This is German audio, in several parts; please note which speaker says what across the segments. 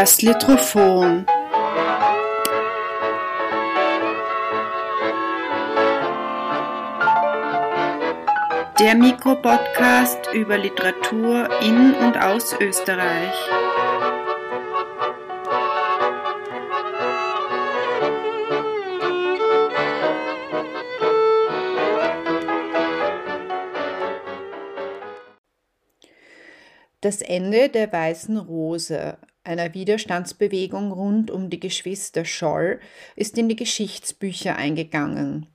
Speaker 1: Das Litrophon. Der Mikropodcast über Literatur in und aus Österreich. Das Ende der Weißen Rose, einer Widerstandsbewegung rund um die Geschwister Scholl, ist in die Geschichtsbücher eingegangen.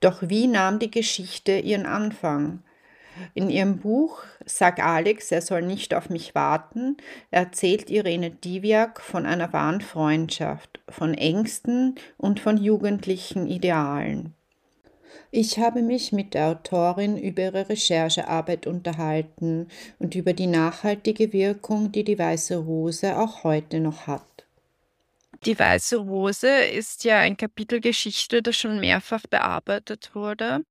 Speaker 1: Doch wie nahm die Geschichte ihren Anfang? In ihrem Buch Sag Alex, er soll nicht auf mich warten, erzählt Irene Diviak von einer wahren Freundschaft, von Ängsten und von jugendlichen Idealen. Ich habe mich mit der Autorin über ihre Recherchearbeit unterhalten und über die nachhaltige Wirkung, die die Weiße Rose auch heute noch hat.
Speaker 2: Die Weiße Rose ist ja ein Kapitel Geschichte, das schon mehrfach bearbeitet wurde.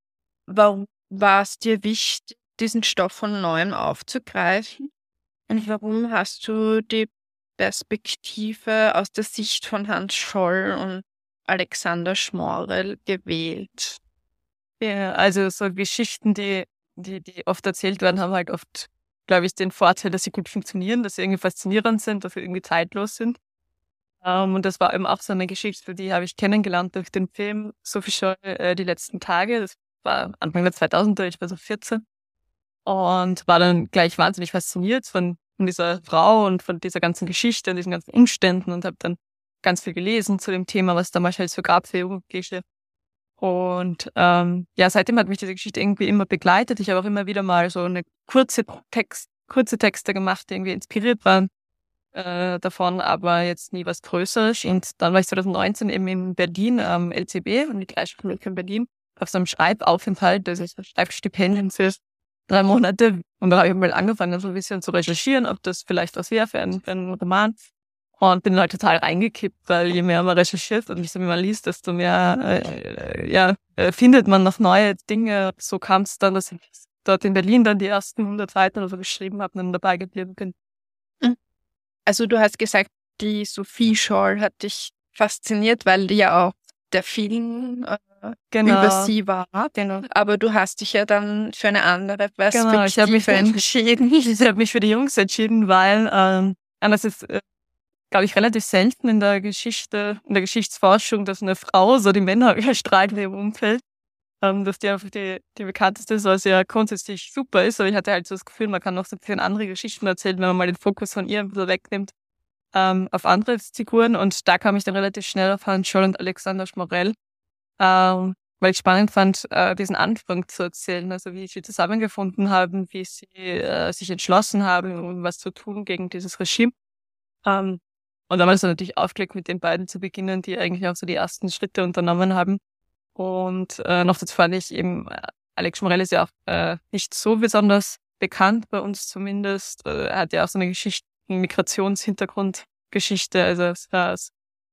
Speaker 2: Warum war es dir wichtig, diesen Stoff von neuem aufzugreifen? Und warum hast du die Perspektive aus der Sicht von Hans Scholl und Alexander Schmorel gewählt?
Speaker 3: Ja, also so Geschichten, die, die, die oft erzählt werden, haben halt oft, glaube ich, den Vorteil, dass sie gut funktionieren, dass sie irgendwie faszinierend sind, dass sie irgendwie zeitlos sind. Um, ähm, und das war eben auch so eine Geschichte, die habe ich kennengelernt durch den Film Sophie Scholl äh, die letzten Tage. Das war Anfang der 2000er, ich war so 14. Und war dann gleich wahnsinnig fasziniert von, von dieser Frau und von dieser ganzen Geschichte und diesen ganzen Umständen und habe dann ganz viel gelesen zu dem Thema, was damals halt so gab für Jugendliche. Und ähm, ja, seitdem hat mich diese Geschichte irgendwie immer begleitet. Ich habe auch immer wieder mal so eine kurze Text, kurze Texte gemacht, die irgendwie inspiriert waren äh, davon, aber jetzt nie was Größeres. Und dann war ich 2019 eben in Berlin am LCB und die Kreisschule in Berlin auf so einem Schreibaufenthalt, das ist ein Schreibstipendium für drei Monate. Und da habe ich mal angefangen, so ein bisschen zu recherchieren, ob das vielleicht was wäre für einen, für einen Roman. Und bin halt total reingekippt, weil je mehr man recherchiert und desto mehr man liest, desto mehr äh, ja, äh, findet man noch neue Dinge. So kam es dann, dass ich dort in Berlin dann die ersten 100 Seiten oder so geschrieben habe und dann dabei geblieben bin.
Speaker 2: Mhm. Also du hast gesagt, die Sophie Scholl hat dich fasziniert, weil ja auch der Film äh, genau. über sie war. Genau. Aber du hast dich ja dann für eine andere Perspektive
Speaker 3: genau, ich mich entschieden. Ich habe mich für die Jungs entschieden, weil ähm, anders ist äh, glaube ich, relativ selten in der Geschichte, in der Geschichtsforschung, dass eine Frau so die Männer überstrahlt in ihrem Umfeld. Ähm, dass die einfach die, die bekannteste ist, was ja grundsätzlich super ist. Aber ich hatte halt so das Gefühl, man kann noch so viele andere Geschichten erzählen, wenn man mal den Fokus von ihr ein bisschen wegnimmt ähm, auf andere Figuren. Und da kam ich dann relativ schnell auf Hans Scholl und Alexander Schmorell, ähm, weil ich spannend fand, äh, diesen Anfang zu erzählen. Also wie sie zusammengefunden haben, wie sie äh, sich entschlossen haben, um was zu tun gegen dieses Regime. Ähm, und dann war es natürlich aufgelegt, mit den beiden zu beginnen, die eigentlich auch so die ersten Schritte unternommen haben. Und äh, noch dazu fand ich eben, äh, Alex Morell ist ja auch äh, nicht so besonders bekannt, bei uns zumindest. Äh, er hat ja auch so eine Geschichte, Migrationshintergrundgeschichte, also als,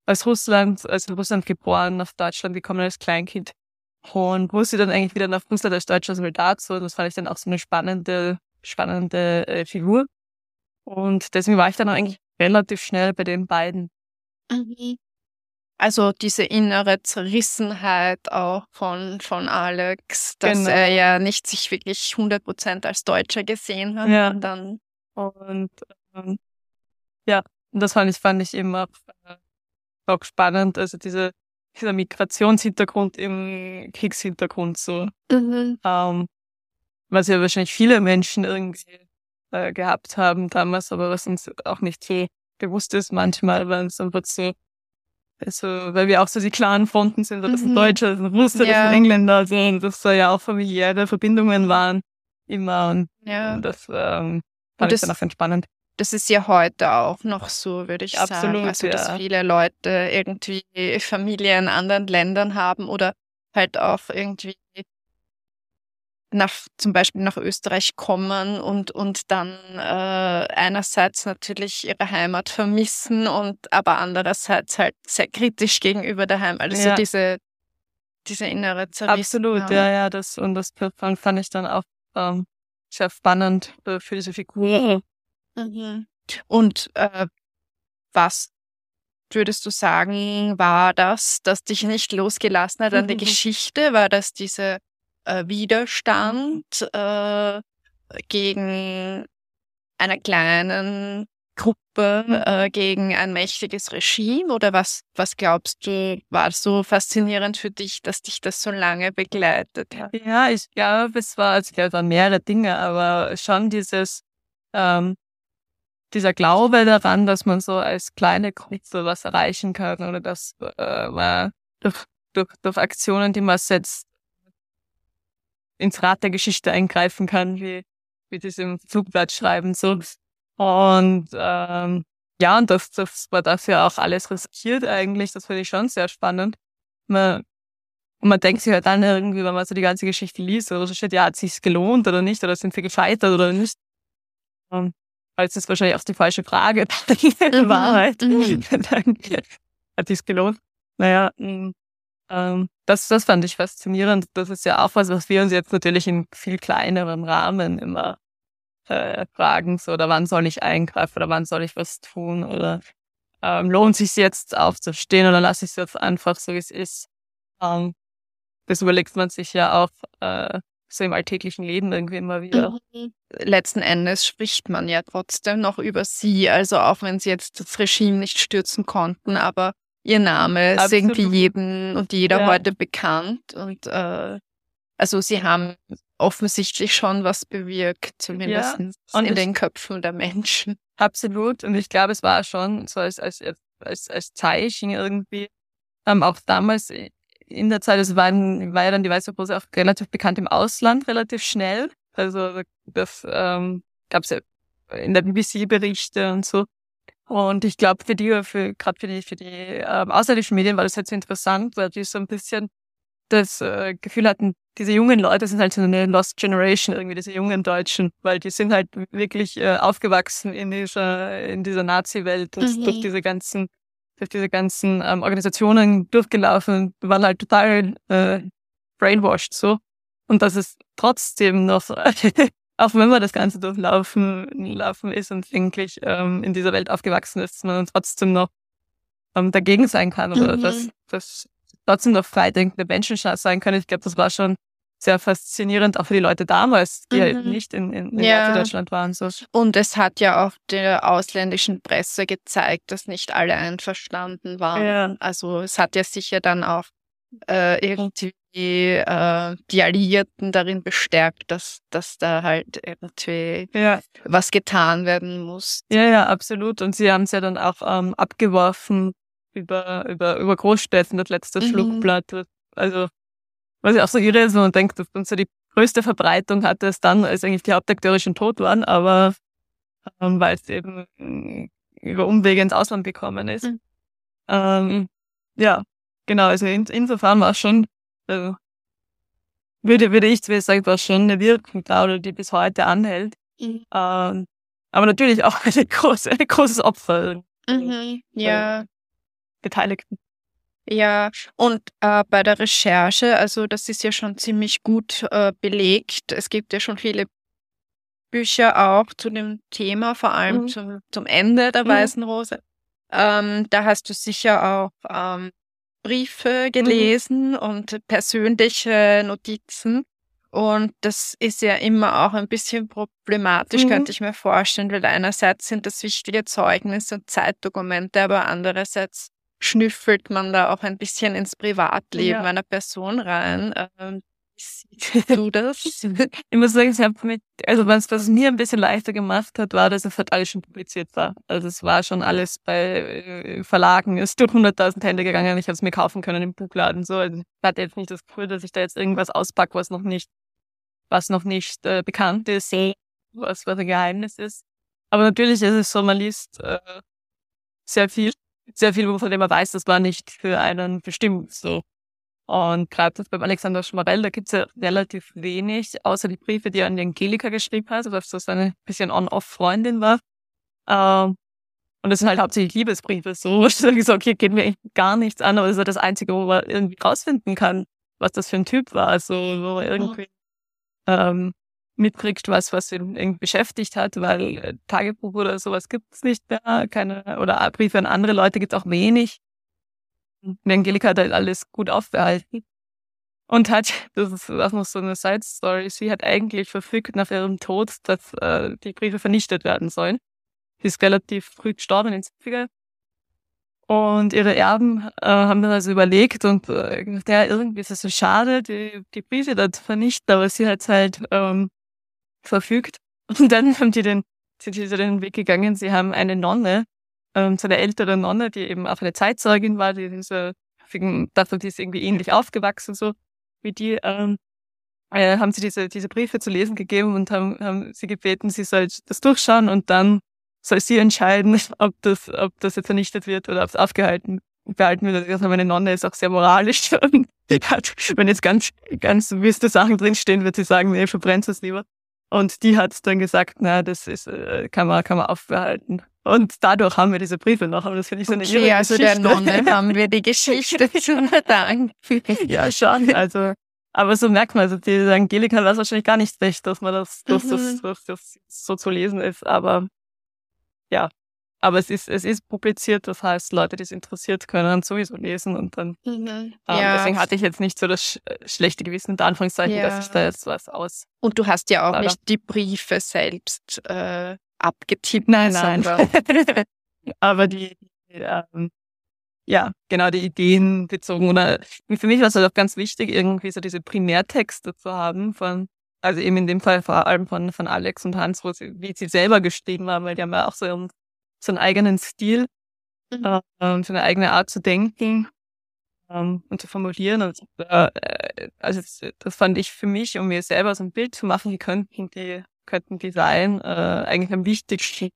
Speaker 3: als Russland, als in Russland geboren, nach Deutschland gekommen als Kleinkind. Und wusste dann eigentlich wieder nach Russland als deutscher Soldat so. Das fand ich dann auch so eine spannende, spannende äh, Figur. Und deswegen war ich dann auch eigentlich relativ schnell bei den beiden.
Speaker 2: Mhm. Also diese innere Zerrissenheit auch von, von Alex, dass genau. er ja nicht sich wirklich 100% als Deutscher gesehen hat.
Speaker 3: Ja. Und dann und ähm, ja, und das fand ich, fand ich eben auch, äh, auch spannend. Also diese, dieser Migrationshintergrund im Kriegshintergrund so. Mhm. Ähm, was ja wahrscheinlich viele Menschen irgendwie äh, gehabt haben damals, aber was uns auch nicht so bewusst ist manchmal, weil es einfach so, also, weil wir auch so die klaren Fronten sind, das sind mhm. Deutsche, das sind Russen, ja. das sind Engländer, also, dass da ja auch familiäre Verbindungen waren immer und, ja. und das ähm, fand und ich dann auch entspannend.
Speaker 2: Das ist ja heute auch noch so, würde ich Absolut, sagen. Also, dass ja. viele Leute irgendwie Familie in anderen Ländern haben oder halt auch irgendwie nach zum Beispiel nach Österreich kommen und und dann äh, einerseits natürlich ihre Heimat vermissen und aber andererseits halt sehr kritisch gegenüber der Heimat. Also ja. diese diese innere
Speaker 3: Zerrissenheit. Absolut, ja, ja, das und das fand ich dann auch ähm, sehr spannend äh, für diese Figur.
Speaker 2: Mhm. Und äh, was würdest du sagen, war das, das dich nicht losgelassen hat an der Geschichte? War das dieser äh, Widerstand äh, gegen einer kleinen Gruppe, mhm. äh, gegen ein mächtiges Regime? Oder was, was glaubst du, war so faszinierend für dich, dass dich das so lange begleitet
Speaker 3: hat? Ja, ich glaube, es war, also ich glaube, es waren mehrere Dinge, aber schon dieses, ähm, dieser Glaube daran, dass man so als kleine Gruppe was erreichen kann oder dass äh, man durch, durch, durch Aktionen, die man setzt, ins Rad der Geschichte eingreifen kann, wie, wie diesem Flugblatt schreiben so. Und ähm, ja, und das, das war dafür auch alles riskiert eigentlich. Das finde ich schon sehr spannend. Man, und man denkt sich halt dann irgendwie, wenn man so die ganze Geschichte liest, oder so steht, ja, hat sich's gelohnt oder nicht, oder sind wir gescheitert oder nicht. Um, das ist wahrscheinlich auch die falsche Frage. Mhm. Wahrheit. Mhm. hat sich's gelohnt. Naja, mm, ähm, das, das fand ich faszinierend. Das ist ja auch was, was wir uns jetzt natürlich in viel kleineren Rahmen immer äh, fragen, so, oder wann soll ich eingreifen oder wann soll ich was tun oder ähm, lohnt sich jetzt aufzustehen oder lasse ich es jetzt einfach so, wie es ist. Ähm, das überlegt man sich ja auch äh, so im alltäglichen Leben irgendwie immer wieder.
Speaker 2: Mhm. Letzten Endes spricht man ja trotzdem noch über sie, also auch wenn sie jetzt das Regime nicht stürzen konnten, aber ihr Name Absolut. ist irgendwie jedem und jeder ja. heute bekannt und äh, also sie haben offensichtlich schon was bewirkt, zumindest ja, in den Köpfen der Menschen.
Speaker 3: Absolut. Und ich glaube, es war schon so als, als, als, als Zeichen irgendwie, ähm, auch damals in der Zeit, es war, war ja dann die Weiße Rose auch relativ bekannt im Ausland, relativ schnell. Also das ähm, gab es ja in der BBC Berichte und so. Und ich glaube, für die, für gerade für die, für die ähm, ausländischen Medien war das halt interessant, weil die so ein bisschen das äh, Gefühl hatten, diese jungen Leute sind halt so eine Lost Generation, irgendwie diese jungen Deutschen, weil die sind halt wirklich äh, aufgewachsen in dieser, in dieser Nazi-Welt, mhm. durch diese ganzen, durch diese ganzen ähm, Organisationen durchgelaufen, waren halt total äh, brainwashed so. Und dass es trotzdem noch, auch wenn man das Ganze durchlaufen laufen ist und eigentlich ähm, in dieser Welt aufgewachsen ist, man trotzdem noch ähm, dagegen sein kann oder mhm. dass, dass trotzdem noch freidenkende Menschen sein können. Ich glaube, das war schon sehr faszinierend, auch für die Leute damals, die mhm. halt nicht in, in, in ja. Deutschland waren. So.
Speaker 2: Und es hat ja auch der ausländischen Presse gezeigt, dass nicht alle einverstanden waren. Ja. Also es hat ja sicher dann auch äh, irgendwie äh, die Alliierten darin bestärkt, dass, dass da halt irgendwie ja. was getan werden muss.
Speaker 3: Ja, ja, absolut. Und sie haben es ja dann auch ähm, abgeworfen über, über, über Großstädten, das letzte mhm. Flugblatt. Also, was ich auch so irre ist, wenn man denkt, dass uns so die größte Verbreitung hatte es dann, als eigentlich die Hauptakteure schon tot waren, aber ähm, weil es eben äh, über Umwege ins Ausland gekommen ist. Mhm. Ähm, ja, genau, also in, insofern war es schon, also, würde, würde ich zwar sagen, war schon eine Wirkung da, oder die bis heute anhält. Mhm. Ähm, aber natürlich auch eine große, ein großes Opfer.
Speaker 2: Mhm, ja.
Speaker 3: Beteiligten.
Speaker 2: Ja, und äh, bei der Recherche, also das ist ja schon ziemlich gut äh, belegt. Es gibt ja schon viele Bücher auch zu dem Thema, vor allem mhm. zum, zum Ende der mhm. Weißen Rose. Ähm, da hast du sicher auch ähm, Briefe mhm. gelesen mhm. und persönliche Notizen. Und das ist ja immer auch ein bisschen problematisch, mhm. könnte ich mir vorstellen, weil einerseits sind das wichtige Zeugnisse und Zeitdokumente, aber andererseits schnüffelt man da auch ein bisschen ins Privatleben ja. einer Person rein. Siehst du das?
Speaker 3: ich muss sagen, ich habe mit, also was, was mir ein bisschen leichter gemacht hat, war, dass es halt alles schon publiziert war. Also es war schon alles bei äh, Verlagen, es ist durch 100.000 Hände gegangen, ich habe es mir kaufen können im Buchladen. So, also ich hatte jetzt nicht das Gefühl, dass ich da jetzt irgendwas auspacke, was noch nicht, was noch nicht äh, bekannt ist, was, was ein Geheimnis ist. Aber natürlich ist es so, man liest äh, sehr viel sehr viel, von dem man weiß, das war nicht für einen bestimmt so. Und gerade beim Alexander Schmarell, da gibt's ja relativ wenig, außer die Briefe, die er an die Angelika geschrieben hat, was so seine bisschen On-Off-Freundin war. Ähm, und das sind halt hauptsächlich Liebesbriefe, so. Ich so, okay, geht mir echt gar nichts an, aber das ist ja das Einzige, wo man irgendwie rausfinden kann, was das für ein Typ war. Also, wo er irgendwie, ähm, mitkriegt, was, was ihn irgendwie beschäftigt hat, weil äh, Tagebuch oder sowas gibt's nicht mehr, keine, oder Briefe an andere Leute gibt's auch wenig. Und Angelika hat halt alles gut aufbehalten. Und hat, das ist auch noch so eine Side Story, sie hat eigentlich verfügt nach ihrem Tod, dass äh, die Briefe vernichtet werden sollen. Sie ist relativ früh gestorben in den 70er. Und ihre Erben äh, haben dann also überlegt und äh, ja, irgendwie ist es so schade, die, die Briefe dort vernichten, aber sie hat halt ähm, verfügt. Und dann haben die den, sind sie den Weg gegangen, sie haben eine Nonne, ähm, so eine ältere Nonne, die eben auch eine Zeitzeugin war, die diese, dafür, die ist irgendwie ähnlich aufgewachsen, so wie die, ähm, äh, haben sie diese, diese Briefe zu lesen gegeben und haben, haben sie gebeten, sie soll das durchschauen und dann soll sie entscheiden, ob das, ob das jetzt vernichtet wird oder ob es aufgehalten behalten wird. Also meine Nonne ist auch sehr moralisch und hat, wenn jetzt ganz, ganz wüste Sachen drinstehen, wird sie sagen, nee, verbrennt es lieber. Und die hat dann gesagt, na, das ist, äh, kann man, kann man aufbehalten. Und dadurch haben wir diese Briefe noch. Und das finde ich so eine
Speaker 2: okay, irre also Geschichte. der Nonne haben wir die Geschichte zu verdanken.
Speaker 3: ja, schon. Also, aber so merkt man, also die Angelika weiß wahrscheinlich gar nicht recht, dass man das, dass, mhm. das, dass das so zu lesen ist. Aber ja, aber es ist, es ist publiziert, das heißt, Leute, die es interessiert, können sowieso lesen und dann. Mhm. Ähm, ja. Deswegen hatte ich jetzt nicht so das sch äh, schlechte Gewissen, in Anführungszeichen, ja. dass ich da jetzt was aus.
Speaker 2: Und du hast ja auch nicht die Briefe selbst äh, abgetippt.
Speaker 3: Nein, nein. aber die, ähm, ja, genau, die Ideen bezogen. Oder für mich war es halt auch ganz wichtig, irgendwie so diese Primärtexte zu haben von also eben in dem Fall vor allem von, von Alex und Hans, wo sie, wie sie selber geschrieben haben, weil die haben ja auch so, ihren, so einen eigenen Stil, mhm. äh, so eine eigene Art zu denken ähm, und zu formulieren. Und, äh, also das, fand ich für mich, um mir selber so ein Bild zu machen, wie könnten die, könnten die sein, äh, eigentlich am wichtigsten.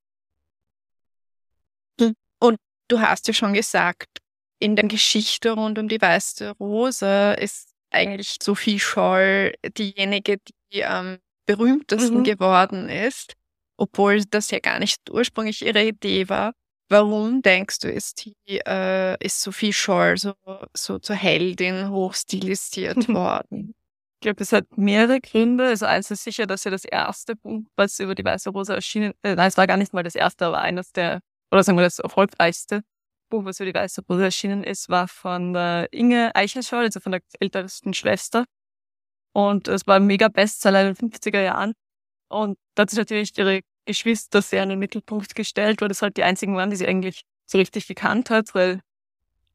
Speaker 2: Und du hast ja schon gesagt, in der Geschichte rund um die weiße Rose ist eigentlich Sophie Scholl diejenige, die am berühmtesten mhm. geworden ist, obwohl das ja gar nicht ursprünglich ihre Idee war. Warum denkst du, ist die, äh, ist Sophie Scholl so, so zur Heldin hochstilisiert worden?
Speaker 3: Ich glaube, es hat mehrere Gründe. Also eins ist sicher, dass ja das erste Buch, was über die Weiße Rose erschienen, äh, nein, es war gar nicht mal das erste, aber eines der, oder sagen wir das erfolgreichste Buch, was über die Weiße Rose erschienen ist, war von der Inge Eichelscholl, also von der ältesten Schwester. Und es war ein mega Bestseller in den 50er Jahren. Und da hat sich natürlich ihre Geschwister sehr in den Mittelpunkt gestellt, weil das halt die einzigen waren, die sie eigentlich so richtig gekannt hat, weil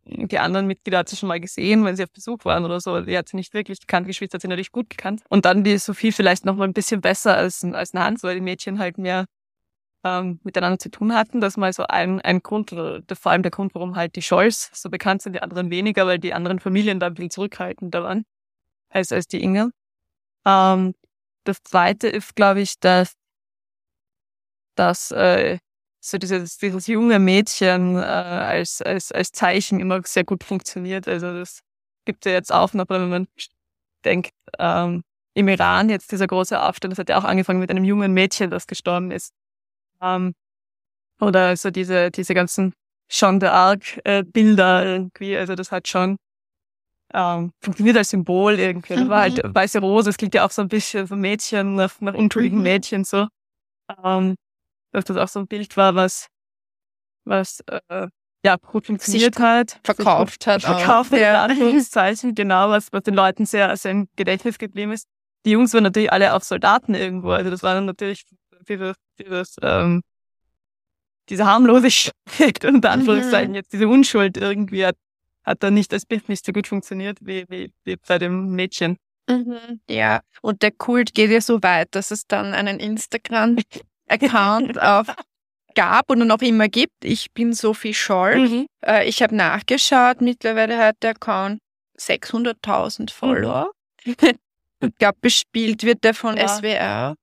Speaker 3: die anderen Mitglieder hat sie schon mal gesehen, wenn sie auf Besuch waren oder so. Die hat sie nicht wirklich gekannt. Geschwister hat sie natürlich gut gekannt. Und dann die Sophie vielleicht noch mal ein bisschen besser als, als Hans, weil die Mädchen halt mehr ähm, miteinander zu tun hatten. Das ist mal so ein, ein Grund, oder vor allem der Grund, warum halt die Scholz so bekannt sind, die anderen weniger, weil die anderen Familien da ein bisschen zurückhaltender waren als, als die Inge. Ähm, das zweite ist, glaube ich, dass, dass äh, so dieses, dieses junge Mädchen äh, als, als, als Zeichen immer sehr gut funktioniert. Also das gibt ja jetzt auch noch, wenn man denkt, ähm, im Iran jetzt dieser große Aufstand, das hat ja auch angefangen mit einem jungen Mädchen, das gestorben ist. Ähm, oder so diese, diese ganzen Jean d'Arc-Bilder äh, irgendwie, also das hat schon ähm, funktioniert als Symbol irgendwie. Das war halt mhm. weiße Rose, es klingt ja auch so ein bisschen so Mädchen, nach, nach unschuldigen mhm. Mädchen so. Ähm, dass das auch so ein Bild war, was, was äh, ja gut funktioniert sich hat.
Speaker 2: Verkauft hat.
Speaker 3: Verkauft hat, ja. Anführungszeichen, genau, was, was den Leuten sehr, sehr im Gedächtnis geblieben ist. Die Jungs waren natürlich alle auch Soldaten irgendwo, also das war dann natürlich dieses, dieses, ähm, diese Harmlosigkeit, unter Anführungszeichen, mhm. jetzt diese Unschuld irgendwie hat, hat dann nicht als Bild nicht so gut funktioniert wie, wie, wie bei dem Mädchen.
Speaker 2: Mhm, ja, und der Kult geht ja so weit, dass es dann einen Instagram-Account auf gab und noch immer gibt. Ich bin Sophie Scholl. Mhm. Äh, ich habe nachgeschaut, mittlerweile hat der Account 600.000 Follower. Mhm. ich glaube, bespielt wird der von ja. SWR.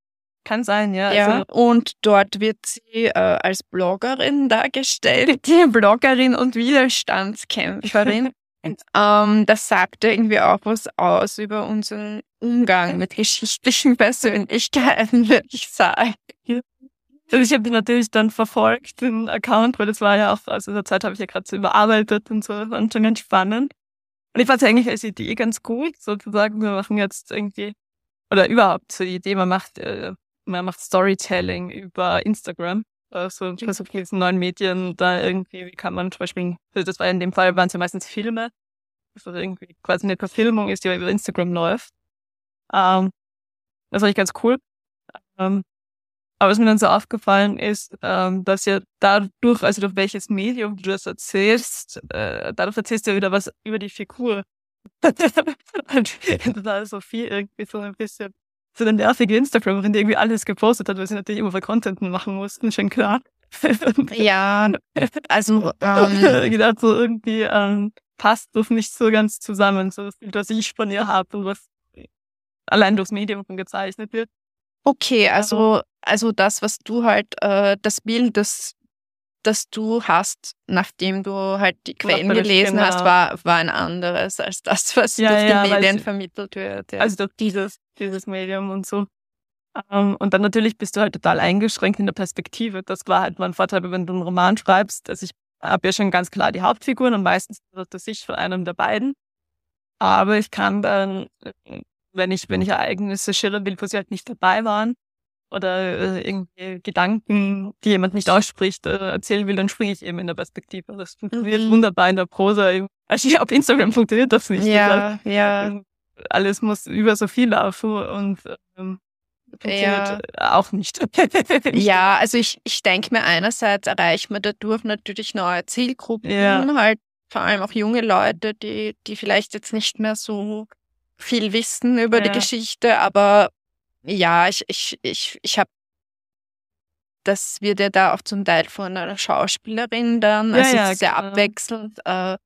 Speaker 3: Kann sein, ja.
Speaker 2: ja also. Und dort wird sie äh, als Bloggerin dargestellt, die Bloggerin und Widerstandskämpferin. ähm, das sagt irgendwie auch was aus über unseren Umgang mit geschichtlichen Persönlichkeiten, würde ich sagen.
Speaker 3: Also ich habe natürlich dann verfolgt, den Account, weil das war ja auch, also in der Zeit habe ich ja gerade so überarbeitet und so, das war schon ganz spannend. Und ich fand es eigentlich als Idee ganz gut, sozusagen, wir machen jetzt irgendwie oder überhaupt so die Idee, man macht, äh, man macht Storytelling über Instagram. Also versucht mit diesen neuen Medien da irgendwie, wie kann man zum Beispiel, also das war in dem Fall, waren es ja meistens Filme, also irgendwie quasi eine Verfilmung ist, die über Instagram läuft. Ähm, das fand ich ganz cool. Ähm, aber was mir dann so aufgefallen ist, ähm, dass ja dadurch, also durch welches Medium du das erzählst, äh, dadurch erzählst du ja wieder was über die Figur. und da ist Sophie irgendwie so ein bisschen so eine nervige Instagramerin, die irgendwie alles gepostet hat, weil sie natürlich immer für Content machen mussten, schon klar.
Speaker 2: ja, also
Speaker 3: ähm, gedacht, so irgendwie ähm, passt das nicht so ganz zusammen, so das Bild, was ich von ihr habe und was allein durchs Medium gezeichnet wird.
Speaker 2: Okay, also, also das, was du halt, äh, das Bild, das, das du hast, nachdem du halt die Quellen gelesen genau. hast, war, war ein anderes als das, was ja, durch ja, die Medien vermittelt wird.
Speaker 3: Ja. Also durch dieses, dieses Medium und so. Um, ähm, und dann natürlich bist du halt total eingeschränkt in der Perspektive. Das war halt mein Vorteil, wenn du einen Roman schreibst. Also ich habe ja schon ganz klar die Hauptfiguren und meistens das Sicht von einem der beiden. Aber ich kann dann wenn ich, wenn ich Ereignisse schildern will, wo sie halt nicht dabei waren oder äh, irgendwie Gedanken, die jemand nicht ausspricht, äh, erzählen will, dann springe ich eben in der Perspektive. Das funktioniert mhm. wunderbar in der Prosa. Also auf Instagram funktioniert das nicht.
Speaker 2: Ja, das ja.
Speaker 3: Ähm, alles muss über so viel laufen und ähm, funktioniert ja. auch nicht.
Speaker 2: ja, also ich, ich denke mir einerseits erreicht man dadurch natürlich neue Zielgruppen, ja. halt vor allem auch junge Leute, die, die vielleicht jetzt nicht mehr so viel wissen über ja. die Geschichte, aber ja, ich, ich, ich, ich habe das wird ja da auch zum Teil von einer Schauspielerin dann, also ja, sehr genau. abwechselnd, äh,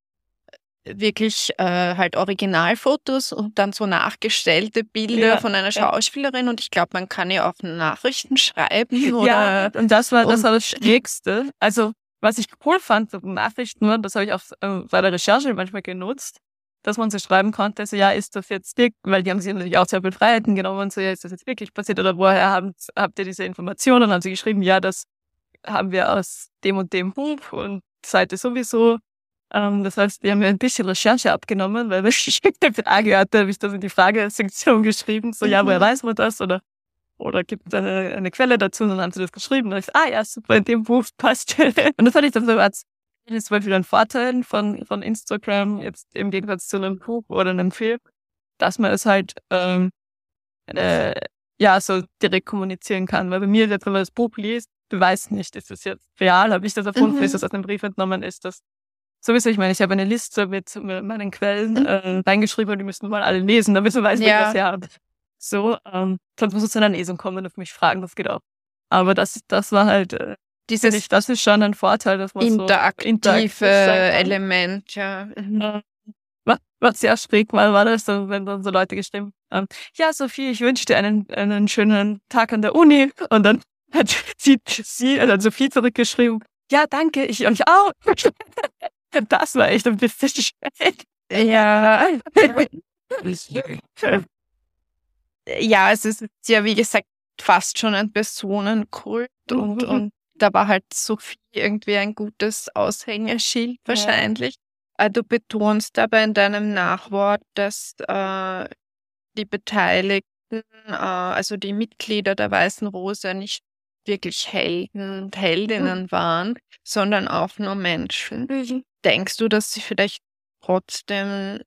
Speaker 2: wirklich äh, halt Originalfotos und dann so nachgestellte Bilder ja, von einer Schauspielerin und ich glaube, man kann ja auch Nachrichten schreiben. Oder
Speaker 3: ja, und das war das war das Schrägste. Also was ich cool fand, Nachrichten, das habe ich auch äh, bei der Recherche manchmal genutzt, dass man so schreiben konnte, so ja, ist das jetzt wirklich, weil die haben sich natürlich auch sehr viel Freiheiten genommen, so ja, ist das jetzt wirklich passiert oder woher haben, habt ihr diese Informationen? Und haben sie geschrieben, ja, das haben wir aus dem und dem Buch und Seite sowieso. Ähm, das heißt, wir haben ja ein bisschen Recherche abgenommen, weil ich eine Frage hatte, habe ich das in die Fragesektion geschrieben, so ja, woher mhm. weiß man das oder oder gibt es eine, eine Quelle dazu und dann haben sie das geschrieben und ich so, ah ja, super, in dem Buch passt. und das fand ich dann so als das ist zum Beispiel ein Vorteil von, von Instagram, jetzt im Gegensatz zu einem Buch oder einem Film, dass man es halt ähm, äh, ja so direkt kommunizieren kann. Weil bei mir jetzt, wenn man das Buch liest, du weißt nicht, ist das jetzt real, habe ich das erfunden, mhm. ist das aus einem Brief entnommen, ist das sowieso, ich meine, ich habe eine Liste mit, meinen Quellen mhm. äh, reingeschrieben und die müssen mal alle lesen, damit man weiß, ja. wie das ja So, ähm, sonst muss es zu einer Lesung kommen und mich fragen, das geht auch. Aber das, das war halt äh, dieses ich, das ist schon ein Vorteil, dass man
Speaker 2: interaktive so interaktiv Element, ja.
Speaker 3: Mhm. Was, sehr schräg war, war das, wenn dann so Leute gestimmt haben, ja, Sophie, ich wünsche dir einen, einen schönen Tag an der Uni. Und dann hat sie, sie also Sophie zurückgeschrieben, ja, danke, ich euch auch. Das war echt ein bisschen schräg.
Speaker 2: Ja. ja, es ist ja, wie gesagt, fast schon ein Personenkult und, mhm. und da war halt Sophie irgendwie ein gutes Aushängeschild wahrscheinlich. Ja. Äh, du betonst aber in deinem Nachwort, dass äh, die Beteiligten, äh, also die Mitglieder der Weißen Rose nicht wirklich Helden und Heldinnen mhm. waren, sondern auch nur Menschen. Mhm. Denkst du, dass sie vielleicht trotzdem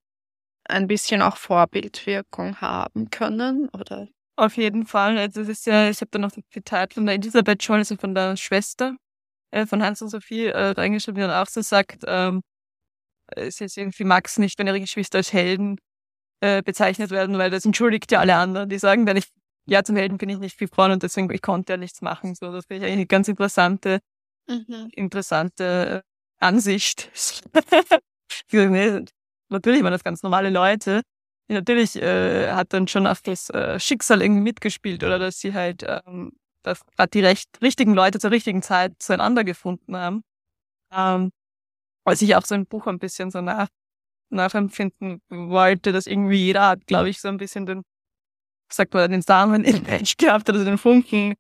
Speaker 2: ein bisschen auch Vorbildwirkung haben können? Oder?
Speaker 3: Auf jeden Fall. Also es ist ja, ich habe da noch das Zitat von der Elisabeth Scholl, also von der Schwester äh, von Hans und Sophie äh, reingeschrieben, die dann auch so sagt, ähm, es ist irgendwie Max nicht, wenn ihre Geschwister als Helden äh, bezeichnet werden, weil das entschuldigt ja alle anderen. Die sagen dann, ich, ja, zum Helden bin ich nicht geboren und deswegen ich konnte ja nichts machen. So, das finde ich eigentlich eine ganz interessante, mhm. interessante äh, Ansicht. Natürlich waren das ganz normale Leute, natürlich äh, hat dann schon auf das äh, Schicksal irgendwie mitgespielt oder dass sie halt, ähm, dass gerade die recht, richtigen Leute zur richtigen Zeit zueinander gefunden haben. Ähm, was ich auch so im Buch ein bisschen so nach, nachempfinden wollte, dass irgendwie jeder hat, glaube ich, so ein bisschen den, sagt man, den Samen in Mensch gehabt, also den Funken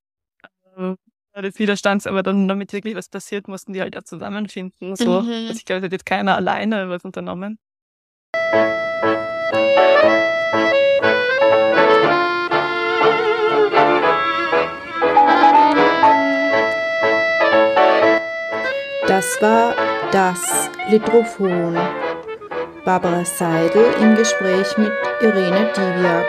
Speaker 3: äh, des Widerstands, aber dann, damit wirklich was passiert, mussten die halt auch zusammenfinden. So. Mhm. Also ich glaube, es hat jetzt keiner alleine was unternommen.
Speaker 2: Das war das Litrophon. Barbara Seidel im Gespräch mit Irene Diviak.